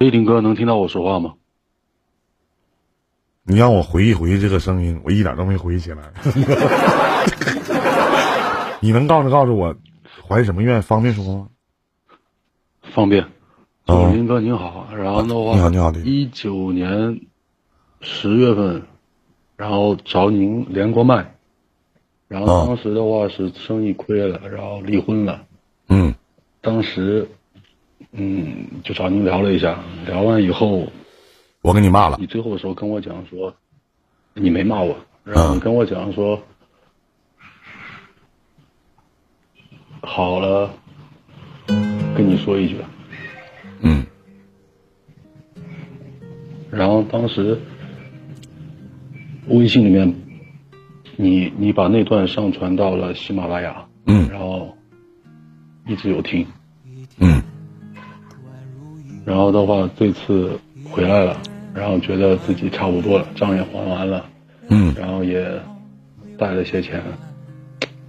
喂，林哥，能听到我说话吗？你让我回忆回忆这个声音，我一点都没回忆起来。你能告诉告诉我，怀什么愿？方便说吗？方便。哦林哥您好，然后的话，你好你好一九年十月份，然后找您连过麦，然后哦当时的话是生意亏了，然后离婚了。嗯当时，嗯，就找您聊了一下，聊完以后，我跟你骂了。你。最后的时候跟我讲说，你没骂我，然后你跟我讲说，好了，跟你说一句，嗯。然后当时微信里面，你你把那段上传到了喜马拉雅，嗯。然后一直有听，嗯然后的话这次回来了，然后觉得自己差不多了，账也还完了，嗯，然后也带了些钱，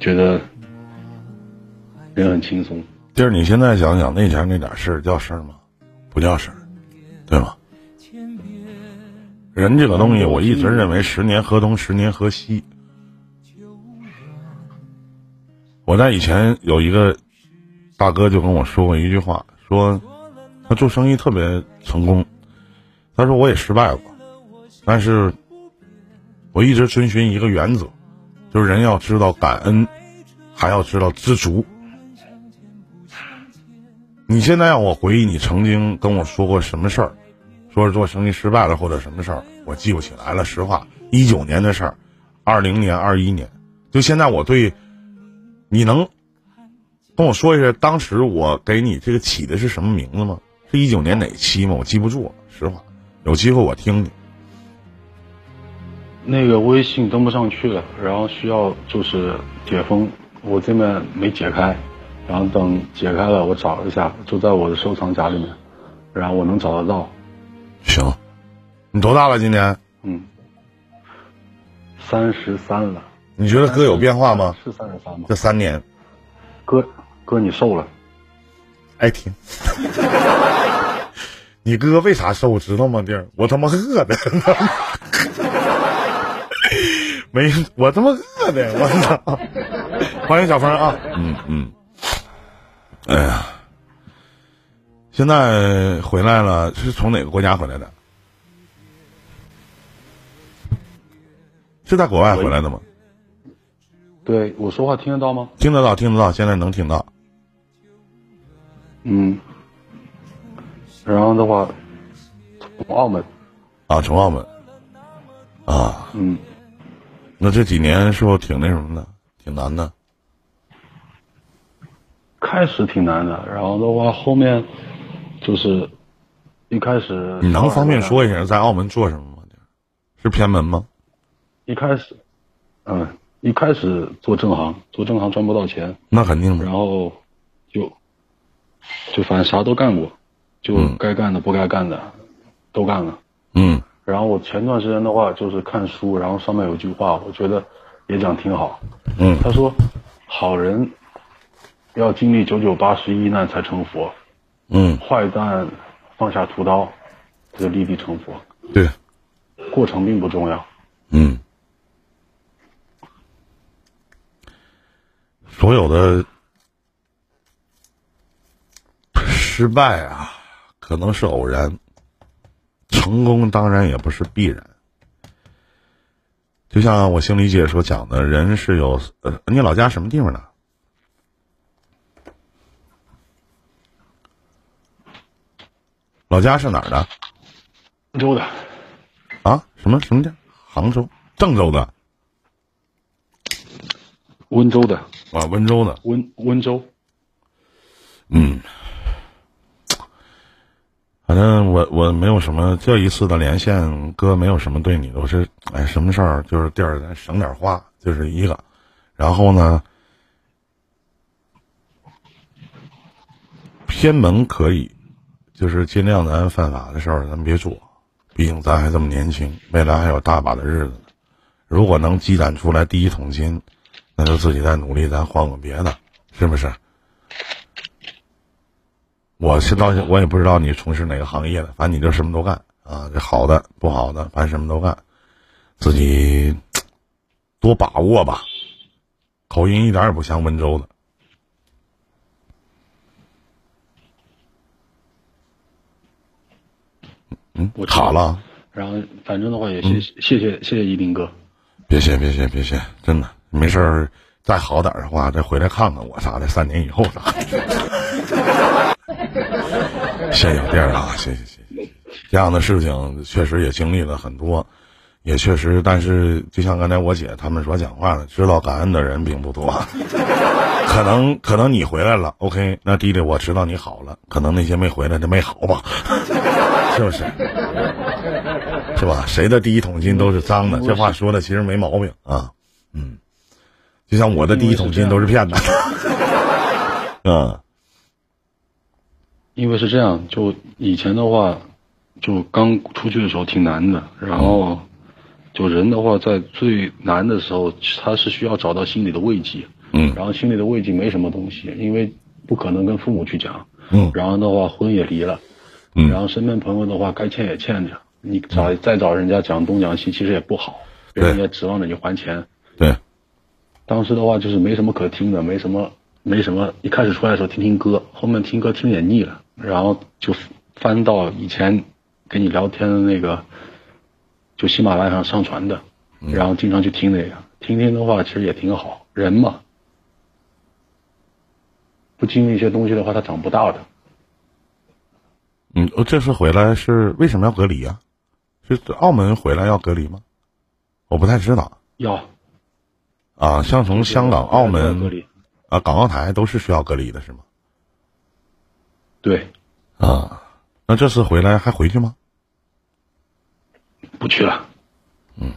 觉得人很轻松。就是你现在想想，那前那点事儿叫事儿吗？不叫事儿，对吗？人这个东西，我一直认为十年河东，十年河西。我在以前有一个大哥就跟我说过一句话，说他做生意特别成功，他说我也失败过，但是我一直遵循一个原则，就是人要知道感恩，还要知道知足。你现在让我回忆你曾经跟我说过什么事儿，说是做生意失败了或者什么事儿，我记不起来了。实话，一九年的事儿，二零年、二一年，就现在我对，你能跟我说一下当时我给你这个起的是什么名字吗？是一九年哪期吗？我记不住了，实话。有机会我听听。那个微信登不上去了，然后需要就是解封，我这边没解开，然后等解开了，我找一下，就在我的收藏夹里面，然后我能找得到。行，你多大了？今年？嗯，三十三了。你觉得哥有变化吗？是三十三吗？这三年，哥，哥你瘦了。爱听。你哥为啥瘦知道吗？弟儿，我他妈饿的，没我他妈饿的，我操！欢迎小峰啊，嗯嗯，哎呀，现在回来了，是从哪个国家回来的？是在国外回来的吗？对我说话听得到吗？听得到，听得到，现在能听到。嗯。然后的话，从澳门。啊，从澳门。啊，嗯，那这几年是不是挺那什么的，挺难的？开始挺难的，然后的话后面就是一开始。你能方便说一下在澳门做什么吗？是偏门吗？一开始，嗯，一开始做正行，做正行赚不到钱，那肯定的。然后就就反正啥都干过，就嗯。该干的不该干的都干了。嗯。然后我前段时间的话就是看书，然后上面有句话，我觉得也讲挺好。嗯。他说，好人要经历九九八十一难才成佛，嗯，坏蛋放下屠刀就立地成佛，对，过程并不重要。嗯，所有的失败啊，可能是偶然，成功当然也不是必然。就像我心理姐所讲的，人是有呃，你老家什么地方的？老家是哪儿的？杭州的，啊？什么什么的？杭州、郑州的温州的，啊，温州的。温温州。嗯，反正我我没有什么这一次的连线，哥没有什么对你的，我是哎什么事儿就是地儿咱省点花，就是一个，然后呢，偏门可以，就是尽量咱犯法的事儿咱别做，毕竟咱还这么年轻，未来还有大把的日子呢。如果能积攒出来第一桶金，那就自己再努力，咱换个别的，是不是？我是到我也不知道你从事哪个行业的，反正你就什么都干啊，这好的不好的，反正什么都干，自己多把握吧。口音一点也不像温州的。嗯，我卡了。然后，反正的话也谢谢谢谢谢一斌哥。别谢别谢别谢，真的没事儿，再好点的话再回来看看我啥的，三年以后啥的。谢谢弟儿啊，谢谢谢谢。这样的事情确实也经历了很多，也确实，但是就像刚才我姐他们所讲话的，知道感恩的人并不多。可能可能你回来了，OK，那弟弟我知道你好了，可能那些没回来的没好吧。是不是？是吧？谁的第一桶金都是脏的，这话说的其实没毛病啊。嗯，就像我的第一桶金都是骗的。嗯，因为是这样，就以前的话，就刚出去的时候挺难的，然后就人的话在最难的时候，他是需要找到心理的慰藉。嗯，然后心里的慰藉没什么东西，因为不可能跟父母去讲。嗯，然后的话婚也离了。嗯，然后身边朋友的话，该欠也欠着，你找再找人家讲东讲西，其实也不好，人家指望着你还钱。对，当时的话就是没什么可听的，没什么，没什么。一开始出来的时候听听歌，后面听歌听也腻了，然后就翻到以前跟你聊天的那个，就喜马拉雅上上传的，然后经常去听那个，听听的话其实也挺好，人嘛，不经历一些东西的话，他长不大的。嗯，我这次回来是为什么要隔离啊？是澳门回来要隔离吗？我不太知道。要。啊，像从香港、澳门隔离啊，港澳台都是需要隔离的，是吗？对。啊，那这次回来还回去吗？不去了。嗯。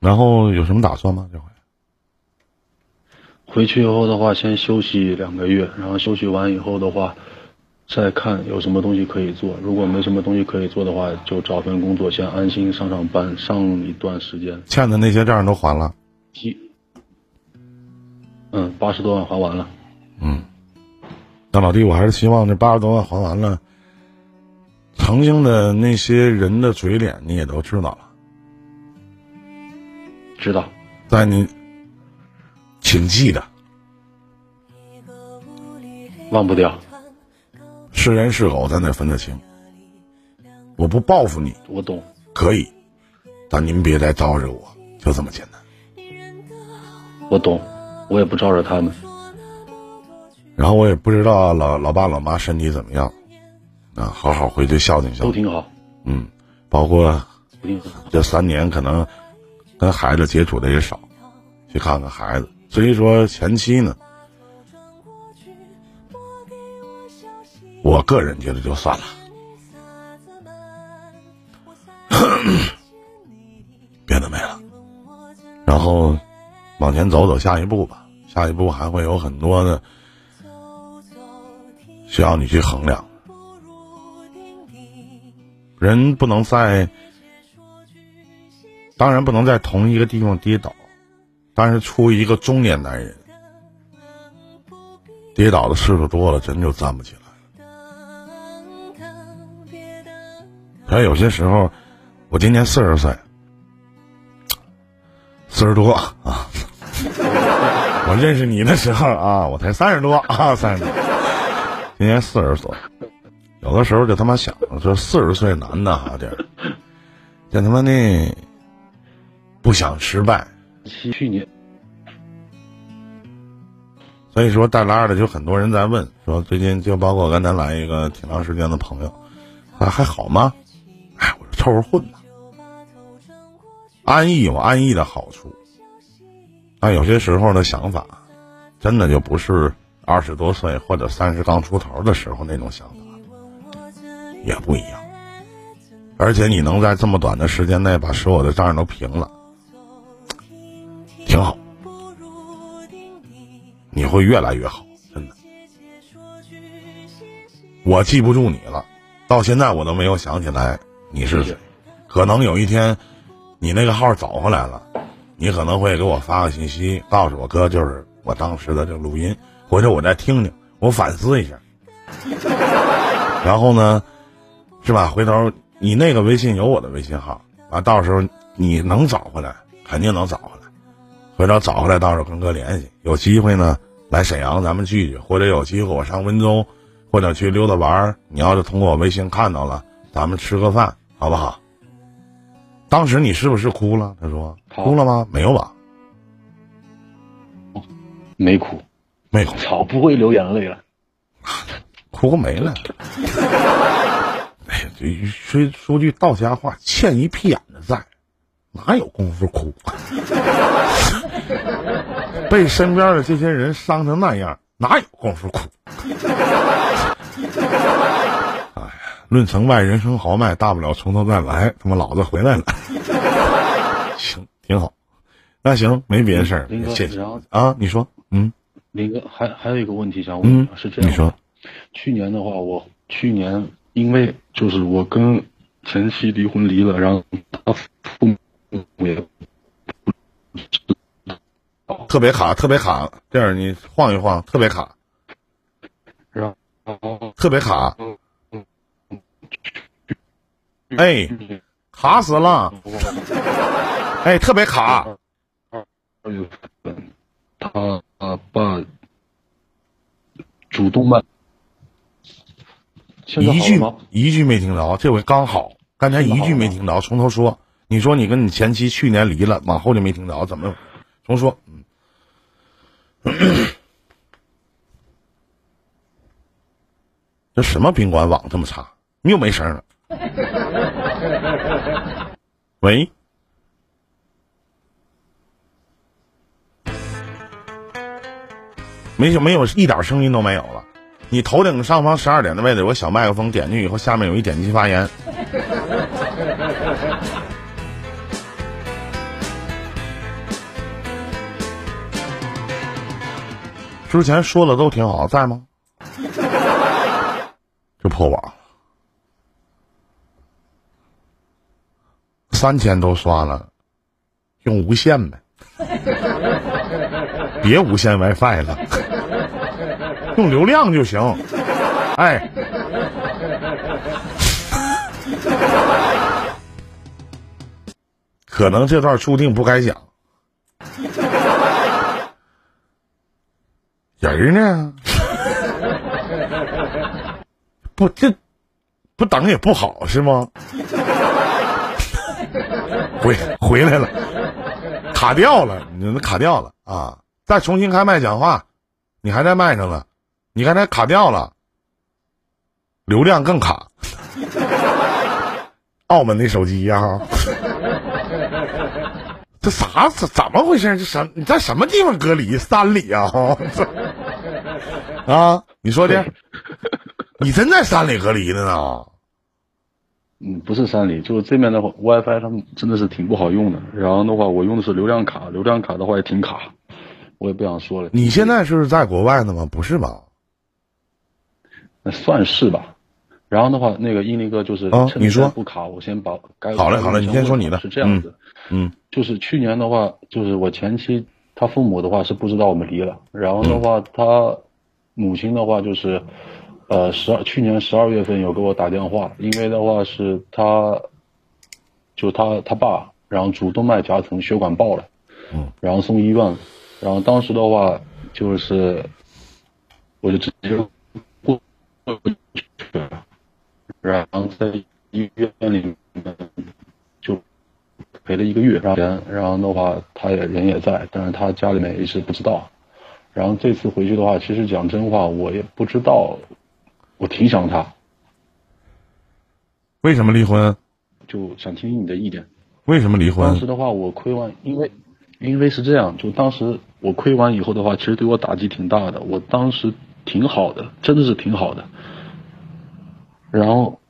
然后有什么打算吗？这回？回去以后的话，先休息两个月，然后休息完以后的话。再看有什么东西可以做，如果没什么东西可以做的话，就找份工作，先安心上上班，上一段时间。欠的那些账都还了？嗯，八十多万还完了。嗯，那老弟，我还是希望这八十多万还完了，曾经的那些人的嘴脸你也都知道了。知道。但你，请记得，忘不掉。是人是狗，咱得分得清。我不报复你，我懂，可以，但您别再招惹我，就这么简单。我懂，我也不招惹他们。然后我也不知道老老爸老妈身体怎么样，啊，好好回去孝敬孝敬。都挺好。嗯，包括这三年可能跟孩子接触的也少，去看看孩子。所以说前期呢？我个人觉得就算了，别的没了，然后往前走走下一步吧。下一步还会有很多的需要你去衡量。人不能在，当然不能在同一个地方跌倒，但是出一个中年男人，跌倒的次数多了，真就站不起来了。还有些时候，我今年四十岁，四十多啊。我认识你的时候啊，我才三十多啊，三十多。今年四十岁，有的时候就他妈想，说四十岁男的哈，这这他妈的不想失败。去年，所以说带拉的就很多人在问，说最近就包括刚才来一个挺长时间的朋友，啊还好吗？哎，我说凑合混吧，安逸有安逸的好处，但有些时候的想法，真的就不是二十多岁或者三十刚出头的时候那种想法，也不一样。而且你能在这么短的时间内把所有的账都平了，挺好，你会越来越好，真的。我记不住你了，到现在我都没有想起来。你是谁？可能有一天，你那个号找回来了，你可能会给我发个信息，告诉我哥，就是我当时的这个录音，回头我再听听，我反思一下。然后呢，是吧？回头你那个微信有我的微信号啊，到时候你能找回来，肯定能找回来。回头找回来，到时候跟哥联系，有机会呢来沈阳咱们聚聚，或者有机会我上温州，或者去溜达玩儿。你要是通过我微信看到了，咱们吃个饭，好不好？当时你是不是哭了？他说哭了吗？没有吧？没哭，没哭，操，不会流眼泪了，哭没了。哎呀，说说句道家话，欠一屁眼子债，哪有功夫哭？被身边的这些人伤成那样，哪有功夫哭？论成败，人生豪迈，大不了从头再来。他妈老子回来了，行，挺好。那行，没别的事儿，谢谢啊。你说，嗯，林哥，还还有一个问题想问，是这样，你说，去年的话，我去年因为就是我跟前妻离婚离了，然后他父母也。特别卡，特别卡，这样你晃一晃，特别卡，是吧？特别卡，哎，卡死了，哎，特别卡。二月份，他爸主动脉，一句一句没听着，这回刚好，刚才一句没听着，从头说。你说你跟你前妻去年离了，往后就没听着，怎么？重说。嗯 这什么宾馆网这么差？又没声了。喂，没有没有一点声音都没有了。你头顶上方十二点的位置有个小麦克风，点进去以后，下面有一点击发言。之前说的都挺好，在吗？就破网了，三千都刷了，用无线呗，别无线 WiFi 了，用流量就行。哎，可能这段注定不该讲。人呢？不，这不等也不好是吗？回回来了，卡掉了，你那卡掉了啊！再重新开麦讲话，你还在麦上呢，你刚才卡掉了，流量更卡。澳门的手机呀，这啥怎怎么回事？这什你在什么地方隔离？山里啊？啊，你说的，你真在山里隔离的呢？嗯，不是三里，就是这边的话，WiFi 他们真的是挺不好用的。然后的话，我用的是流量卡，流量卡的话也挺卡，我也不想说了。你现在是在国外呢吗？不是吧？那算是吧。然后的话，那个英林哥就是啊，你说不卡，我先把该好嘞，好嘞，你先说你的，是这样子。嗯，就是去年的话，就是我前妻她父母的话是不知道我们离了，然后的话她。母亲的话就是，呃，十二去年十二月份有给我打电话，因为的话是他，就他他爸，然后主动脉夹层血管爆了，嗯，然后送医院，然后当时的话就是，我就直接过过去了，然后在医院里面就陪了一个月，然后然后的话他也人也在，但是他家里面一直不知道。然后这次回去的话，其实讲真话，我也不知道，我挺想他。为什么离婚？就想听听你的意见。为什么离婚？当时的话，我亏完，因为因为是这样，就当时我亏完以后的话，其实对我打击挺大的。我当时挺好的，真的是挺好的。然后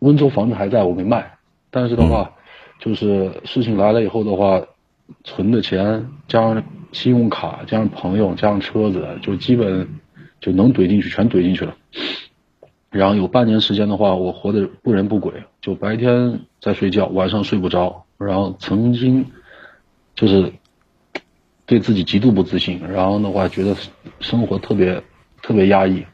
温州房子还在我没卖，但是的话，就是事情来了以后的话，存的钱加上。信用卡加上朋友加上车子，就基本就能怼进去，全怼进去了。然后有半年时间的话，我活得不人不鬼，就白天在睡觉，晚上睡不着。然后曾经就是对自己极度不自信，然后的话觉得生活特别特别压抑。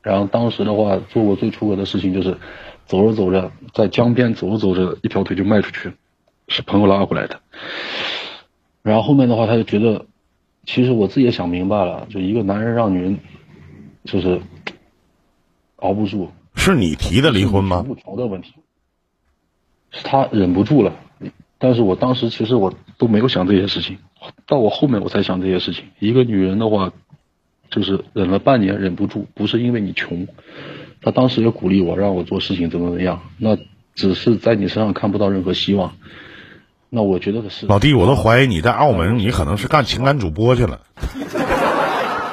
然后当时的话做过最出格的事情就是走着走着在江边走着走着一条腿就迈出去，是朋友拉回来的。然后后面的话他就觉得，其实我自己也想明白了，就一个男人让女人就是熬不住，是你提的离婚吗？不调的问题，是他忍不住了。但是我当时其实我都没有想这些事情，到我后面我才想这些事情。一个女人的话，就是忍了半年忍不住，不是因为你穷，她当时也鼓励我，让我做事情怎么怎么样，那只是在你身上看不到任何希望。那我觉得的是，老弟，我都怀疑你在澳门，你可能是干情感主播去了。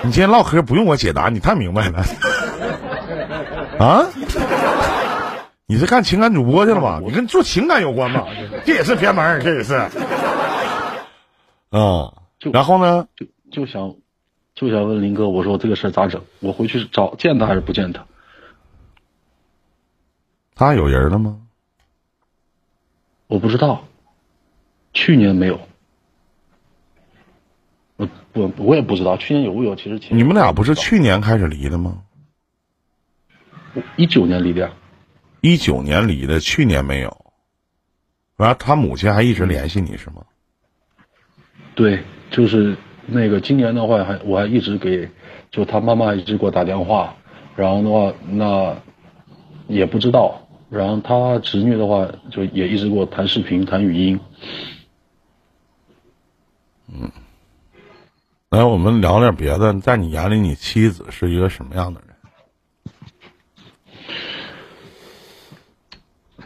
你今天唠嗑不用我解答，你太明白了。啊？你是干情感主播去了吧？你跟做情感有关吧？这也是偏门，这也是。嗯，然后呢？就就想就想问林哥，我说这个事儿咋整？我回去找见他还是不见他？他有人了吗？我不知道，去年没有。我我我也不知道，去年有没有？其实你们俩不是去年开始离的吗？一九年离的。一九年离的，去年没有。完了，他母亲还一直联系你是吗？对，就是那个今年的话，还我还一直给，就他妈妈一直给我打电话，然后的话，那也不知道。然后他侄女的话，就也一直给我谈视频、谈语音。嗯，来，我们聊点别的。在你眼里，你妻子是一个什么样的人？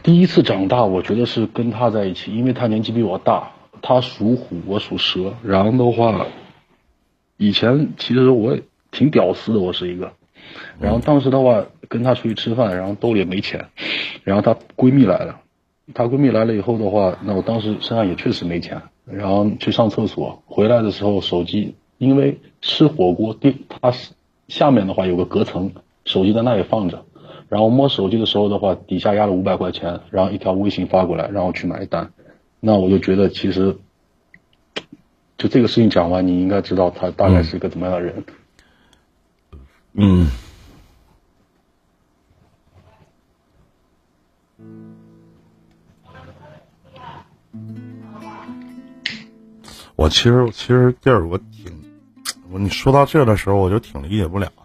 第一次长大，我觉得是跟他在一起，因为他年纪比我大，他属虎，我属蛇。然后的话，以前其实我挺屌丝的，我是一个。然后当时的话，跟他出去吃饭，然后兜里也没钱。然后她闺蜜来了，她闺蜜来了以后的话，那我当时身上也确实没钱。然后去上厕所，回来的时候手机，因为吃火锅，地它下面的话有个隔层，手机在那里放着。然后摸手机的时候的话，底下压了五百块钱，然后一条微信发过来，让我去买单。那我就觉得其实，就这个事情讲完，你应该知道他大概是一个怎么样的人。嗯。我其实其实弟儿，我挺，你说到这的时候，我就挺理解不了的，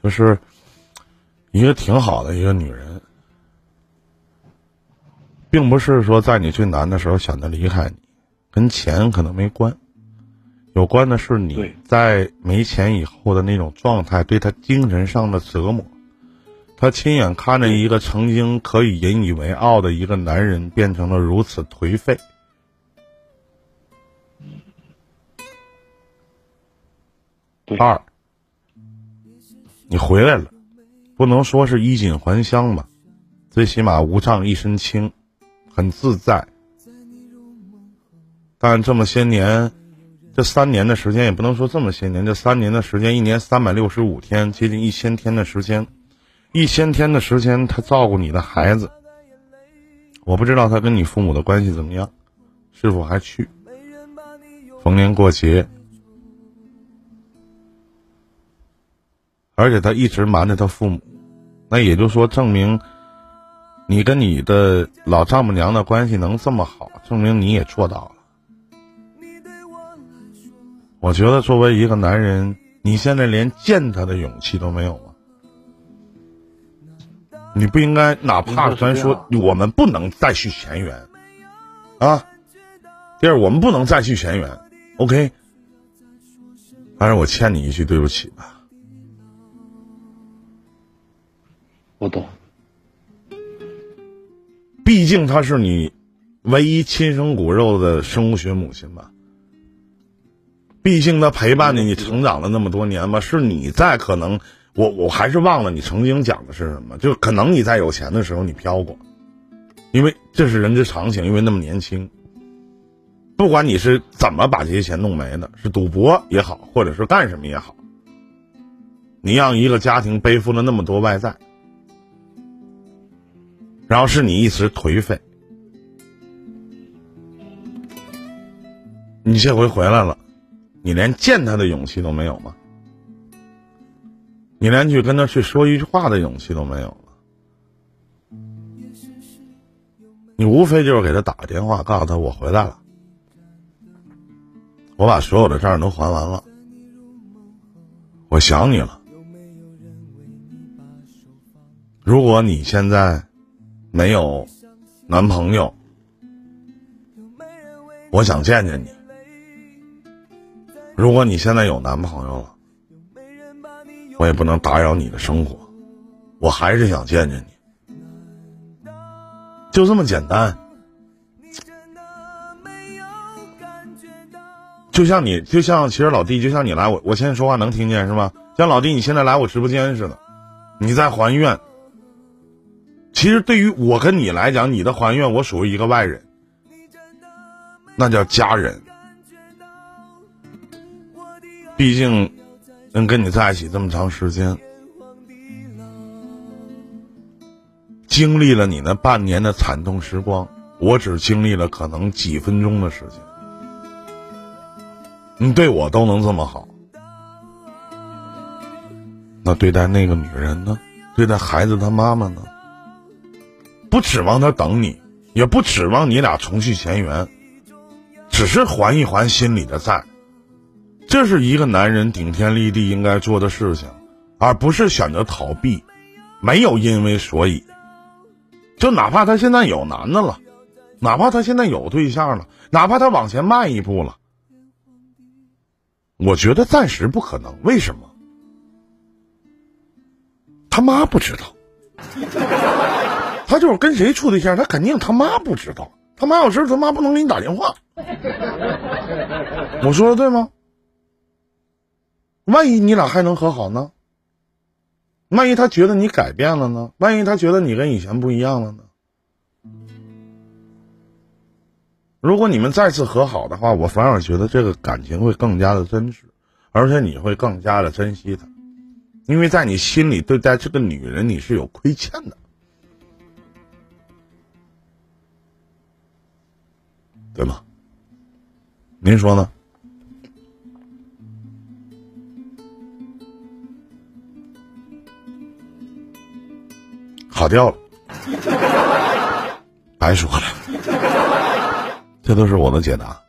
就是。一个挺好的一个女人，并不是说在你最难的时候选择离开你，跟钱可能没关，有关的是你在没钱以后的那种状态，对他精神上的折磨。他亲眼看着一个曾经可以引以为傲的一个男人，变成了如此颓废。二，你回来了。不能说是衣锦还乡吧，最起码无障一身轻，很自在。但这么些年，这三年的时间也不能说这么些年，这三年的时间，一年三百六十五天，接近一千天的时间，一千天的时间，他照顾你的孩子。我不知道他跟你父母的关系怎么样，是否还去逢年过节。而且他一直瞒着他父母，那也就说证明，你跟你的老丈母娘的关系能这么好，证明你也做到了。我觉得作为一个男人，你现在连见他的勇气都没有吗？你不应该，哪怕咱说我们不能再续前缘，啊，第二我们不能再续前缘，OK，但是我欠你一句对不起吧。我懂，毕竟她是你唯一亲生骨肉的生物学母亲吧。毕竟她陪伴着你成长了那么多年吧，是你在可能，我我还是忘了你曾经讲的是什么，就可能你在有钱的时候你飘过，因为这是人之常情，因为那么年轻。不管你是怎么把这些钱弄没的，是赌博也好，或者是干什么也好，你让一个家庭背负了那么多外债。然后是你一时颓废，你这回回来了，你连见他的勇气都没有吗？你连去跟他去说一句话的勇气都没有了。你无非就是给他打个电话，告诉他我回来了，我把所有的账都还完了，我想你了。如果你现在没有男朋友，我想见见你。如果你现在有男朋友了，我也不能打扰你的生活，我还是想见见你，就这么简单。就像你，就像其实老弟，就像你来我，我现在说话能听见是吗？像老弟，你现在来我直播间似的，你在还愿。其实对于我跟你来讲，你的还愿我属于一个外人，那叫家人。毕竟能跟你在一起这么长时间，经历了你那半年的惨痛时光，我只经历了可能几分钟的时间。你对我都能这么好，那对待那个女人呢？对待孩子他妈妈呢？不指望他等你，也不指望你俩重续前缘，只是还一还心里的债。这是一个男人顶天立地应该做的事情，而不是选择逃避。没有因为所以，就哪怕他现在有男的了，哪怕他现在有对象了，哪怕他往前迈一步了。我觉得暂时不可能，为什么？他妈不知道，他就是跟谁处对象，他肯定他妈不知道。他妈有事，他妈不能给你打电话。我说的对吗？万一你俩还能和好呢？万一他觉得你改变了呢？万一他觉得你跟以前不一样了呢？如果你们再次和好的话，我反而觉得这个感情会更加的真实，而且你会更加的珍惜他，因为在你心里对待这个女人你是有亏欠的，对吗？您说呢？卡掉了，白说了。这都是我的解答。